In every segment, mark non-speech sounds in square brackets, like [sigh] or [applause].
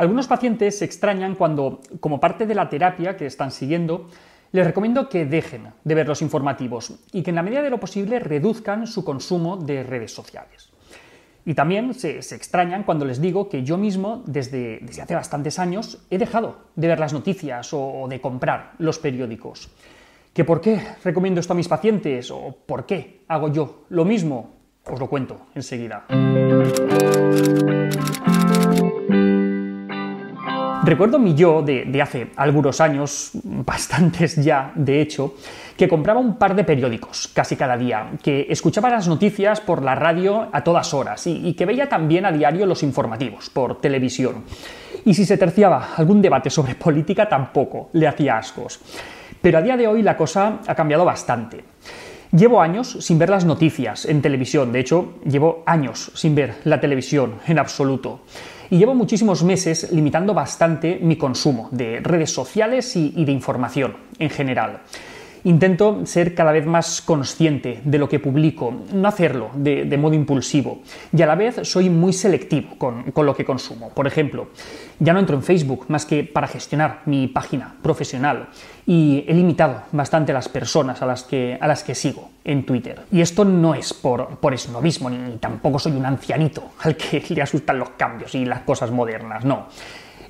Algunos pacientes se extrañan cuando, como parte de la terapia que están siguiendo, les recomiendo que dejen de ver los informativos y que en la medida de lo posible reduzcan su consumo de redes sociales. Y también se, extrañan cuando les digo que yo mismo, desde, desde, hace bastantes años, he dejado de ver las noticias o, de comprar los periódicos. ¿Que por qué recomiendo esto a mis pacientes o por qué hago yo lo mismo? Os lo cuento enseguida. Recuerdo mi yo de, hace algunos años, [laughs] bastantes ya, de hecho, que compraba un par de periódicos casi cada día, que escuchaba las noticias por la radio a todas horas y, y, que veía también a diario los informativos por televisión. Y si se terciaba algún debate sobre [laughs] política tampoco le hacía ascos. Pero a día de hoy la cosa ha cambiado bastante. Llevo años sin ver las noticias en televisión, de hecho, llevo años sin ver la televisión en absoluto y llevo muchísimos meses limitando bastante mi consumo de redes sociales y, de información en general. Intento ser cada vez más consciente de lo que publico, no hacerlo de, modo impulsivo, y a la vez soy muy selectivo con, con, lo que consumo. Por ejemplo, ya no entro en Facebook más que para gestionar mi página profesional y he limitado bastante las personas a las que, a las que sigo en Twitter. Y esto no es por, por esnovismo, ni tampoco soy un ancianito al que le asustan los cambios y las cosas modernas, no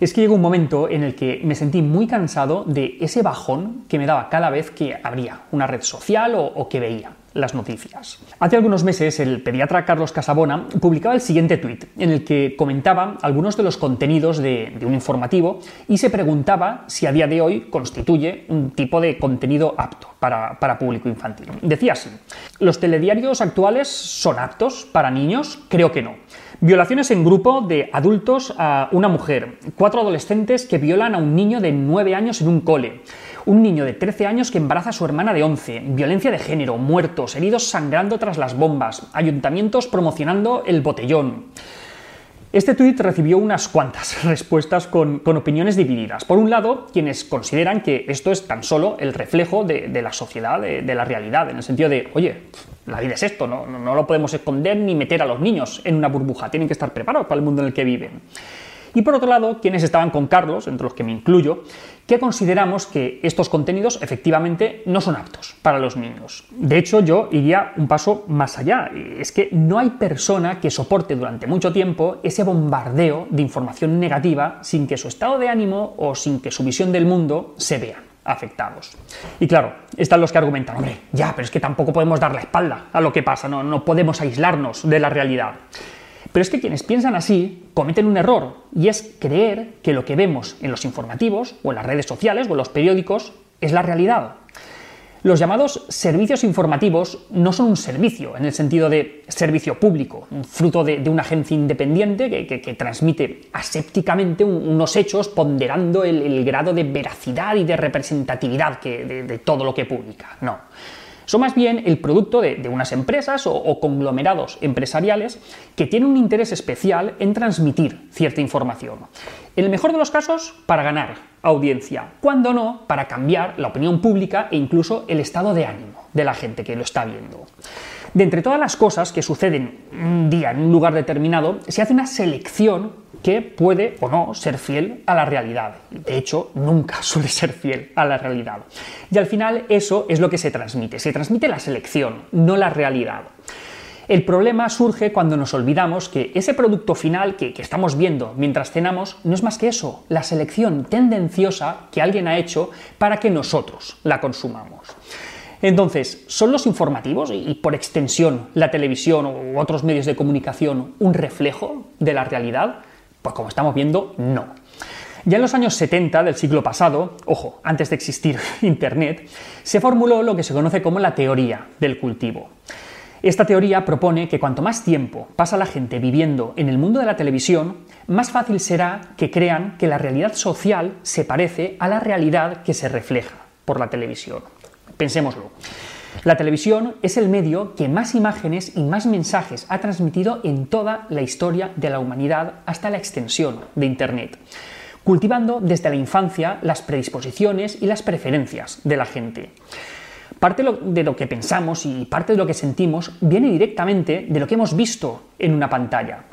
es que llegó un momento en el que me sentí muy cansado de ese bajón que me daba cada vez que abría una red social o, que veía las noticias. Hace algunos meses el pediatra Carlos Casabona publicaba el siguiente tuit en el que comentaba algunos de los contenidos de, un informativo y se preguntaba si a día de hoy constituye un tipo de contenido apto para, para público infantil. Decía así, ¿los telediarios actuales son aptos para niños? Creo que no. Violaciones en grupo de adultos a una mujer. Cuatro adolescentes que violan a un niño de 9 años en un cole. Un niño de 13 años que embaraza a su hermana de 11. Violencia de género, muertos, heridos sangrando tras las bombas. Ayuntamientos promocionando el botellón. Este tuit recibió unas cuantas [laughs] respuestas con, opiniones divididas. Por un lado, quienes consideran que esto es tan solo el reflejo de, la sociedad, de, la realidad, en el sentido de, oye, la vida es esto, no, no lo podemos esconder ni meter a los niños en una burbuja, tienen que estar preparados para el mundo en el que viven. Y por otro lado, quienes estaban con Carlos, entre los que me incluyo, que consideramos que estos contenidos efectivamente no son aptos para los niños. De hecho, yo iría un paso más allá. Es que no hay persona que soporte durante mucho tiempo ese bombardeo de información negativa sin que su estado de ánimo o sin que su visión del mundo se vean afectados. Y claro, están los que argumentan, hombre, ya, pero es que tampoco podemos dar la espalda a lo que pasa, no, no podemos aislarnos de la realidad. Pero es que quienes piensan así cometen un error, y es creer que lo que vemos en los informativos, o en las redes sociales, o en los periódicos, es la realidad. Los llamados servicios informativos no son un servicio en el sentido de servicio público, un fruto de, una agencia independiente que, transmite asépticamente unos hechos ponderando el, grado de veracidad y de representatividad de todo lo que publica. No. Son más bien el producto de, unas empresas o, conglomerados empresariales que tienen un interés especial en transmitir cierta información. En el mejor de los casos, para ganar audiencia, cuando no, para cambiar la opinión pública e incluso el estado de ánimo de la gente que lo está viendo. De entre todas las cosas que suceden un día en un lugar determinado, se hace una selección que puede o no ser fiel a la realidad. De hecho, nunca [laughs] suele ser fiel a la realidad. Y al final eso es lo que se transmite. Se transmite la selección, no la realidad. El problema surge cuando nos olvidamos que ese producto final que, estamos viendo mientras cenamos no es más que eso, la selección tendenciosa que alguien ha hecho para que nosotros la consumamos. Entonces, ¿son los informativos y por extensión la televisión u otros medios de comunicación un reflejo de la realidad? Pues como estamos viendo, no. Ya en los años 70 del siglo pasado, ojo, antes de existir [laughs] Internet, se formuló lo que se conoce como la teoría del cultivo. Esta teoría propone que cuanto más tiempo pasa la gente viviendo en el mundo de la televisión, más fácil será que crean que la realidad social se parece a la realidad que se refleja por la televisión. Pensémoslo. La televisión es el medio que más imágenes y más mensajes ha transmitido en toda la historia de la humanidad hasta la extensión de Internet, cultivando desde la infancia las predisposiciones y las preferencias de la gente. Parte de lo que pensamos y parte de lo que sentimos viene directamente de lo que hemos visto en una pantalla.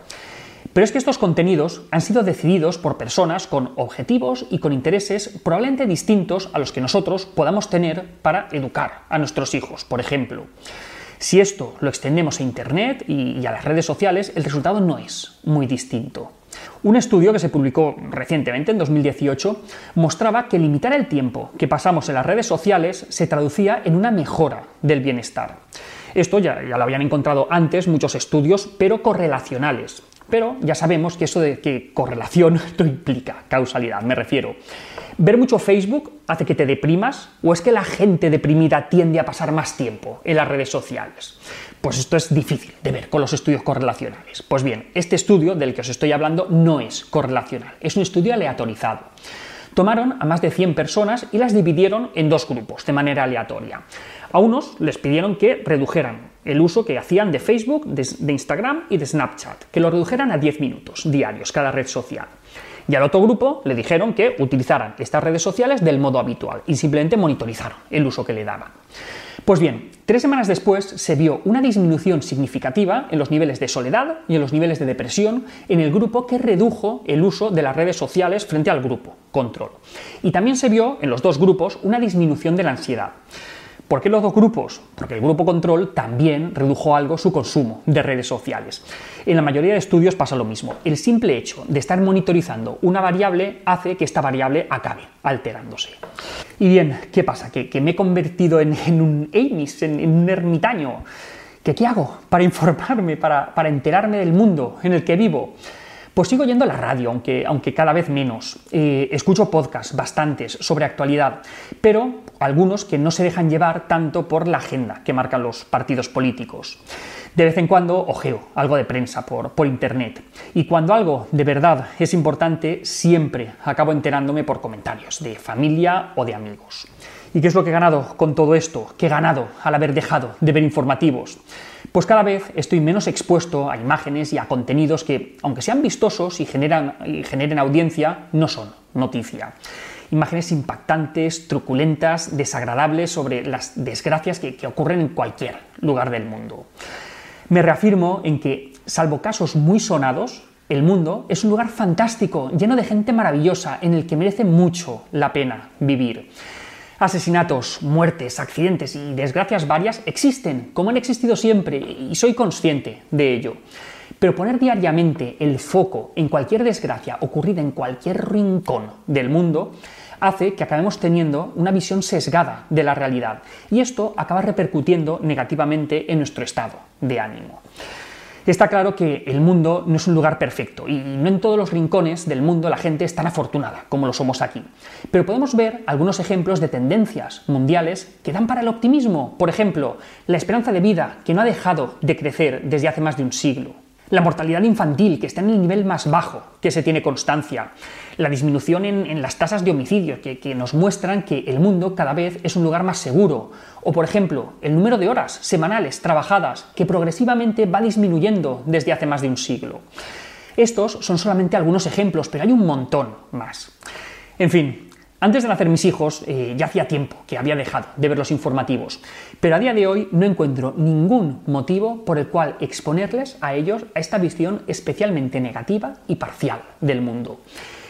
Pero es que estos contenidos han sido decididos por personas con objetivos y con intereses probablemente distintos a los que nosotros podamos tener para educar a nuestros hijos, por ejemplo. Si esto lo extendemos a Internet y a las redes sociales, el resultado no es muy distinto. Un estudio que se publicó recientemente, en 2018, mostraba que limitar el tiempo que pasamos en las redes sociales se traducía en una mejora del bienestar. Esto ya, lo habían encontrado antes muchos estudios, pero correlacionales. Pero ya sabemos que eso de que correlación [laughs] no implica causalidad, me refiero. ¿Ver mucho Facebook hace que te deprimas o es que la gente deprimida tiende a pasar más tiempo en las redes sociales? Pues esto es difícil de ver con los estudios correlacionales. Pues bien, este estudio del que os estoy hablando no es correlacional, es un estudio aleatorizado. Tomaron a más de 100 personas y las dividieron en dos grupos de manera aleatoria. A unos les pidieron que redujeran el uso que hacían de Facebook, de, Instagram y de Snapchat, que lo redujeran a 10 minutos diarios cada red social. Y al otro grupo le dijeron que utilizaran estas redes sociales del modo habitual y simplemente monitorizaron el uso que le daban. Pues bien, tres semanas después se vio una disminución significativa en los niveles de soledad y en los niveles de depresión en el grupo que redujo el uso de las redes sociales frente al grupo control. Y también se vio en los dos grupos una disminución de la ansiedad. ¿Por qué los dos grupos? Porque el grupo control también redujo algo su consumo de redes sociales. En la mayoría de estudios pasa lo mismo. El simple hecho de estar monitorizando una variable hace que esta variable acabe alterándose. Y bien, ¿qué pasa? Que, me he convertido en, un Amis, en, un ermitaño. ¿Qué, ¿Qué hago para informarme, para, para enterarme del mundo en el que vivo? Pues sigo yendo a la radio, aunque, aunque cada vez menos. Eh, escucho podcasts bastantes sobre actualidad, pero algunos que no se dejan llevar tanto por la agenda que marcan los partidos políticos. De vez en cuando ojeo algo de prensa por, por internet. Y cuando algo de verdad es importante, siempre acabo enterándome por comentarios de familia o de amigos. ¿Y qué es lo que he ganado con todo esto? ¿Qué he ganado al haber dejado de ver informativos? Pues cada vez estoy menos expuesto a imágenes y a contenidos que, aunque sean vistosos y, generan, generen audiencia, no son noticia. Imágenes impactantes, truculentas, desagradables sobre las desgracias que ocurren en cualquier lugar del mundo. Me reafirmo en que, salvo casos muy sonados, el mundo es un lugar fantástico, lleno de gente maravillosa, en el que merece mucho la pena vivir. Asesinatos, muertes, accidentes y desgracias varias existen, como han existido siempre, y soy consciente de ello. Pero poner diariamente el foco en cualquier desgracia ocurrida en cualquier rincón del mundo hace que acabemos teniendo una visión sesgada de la realidad y esto acaba repercutiendo negativamente en nuestro estado de ánimo. Está claro que el mundo no es un lugar perfecto y no en todos los rincones del mundo la gente es tan afortunada como lo somos aquí. Pero podemos ver algunos ejemplos de tendencias mundiales que dan para el optimismo. Por ejemplo, la esperanza de vida que no ha dejado de crecer desde hace más de un siglo la mortalidad infantil, que está en el nivel más bajo que se tiene constancia, la disminución en, las tasas de homicidio, que, nos muestran que el mundo cada vez es un lugar más seguro, o por ejemplo, el número de horas semanales trabajadas, que progresivamente va disminuyendo desde hace más de un siglo. Estos son solamente algunos ejemplos, pero hay un montón más. En fin, antes de nacer mis hijos, eh, ya hacía tiempo que había dejado de ver los informativos, pero a día de hoy no encuentro ningún motivo por el cual exponerles a ellos a esta visión especialmente negativa y parcial del mundo.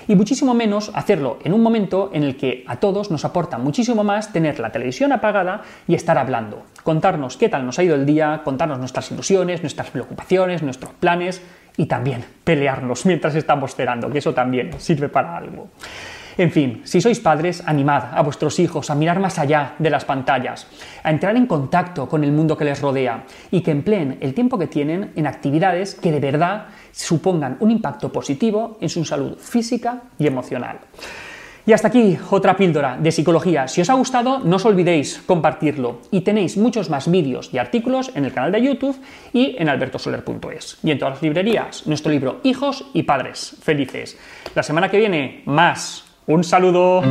Y muchísimo menos hacerlo en un momento en el que a todos nos aporta muchísimo más tener la televisión apagada y estar hablando, contarnos qué tal nos ha ido el día, contarnos nuestras ilusiones, nuestras preocupaciones, nuestros planes y también pelearnos mientras estamos cenando, que eso también sirve para algo. En fin, si sois padres, animad a vuestros hijos a mirar más allá de las pantallas, a entrar en contacto con el mundo que les rodea y que empleen el tiempo que tienen en actividades que de verdad supongan un impacto positivo en su salud física y emocional. Y hasta aquí otra píldora de psicología. Si os ha gustado, no os olvidéis compartirlo. Y tenéis muchos más vídeos y artículos en el canal de YouTube y en albertosoler.es. Y en todas las librerías, nuestro libro Hijos y Padres Felices. La semana que viene, más. Un saludo.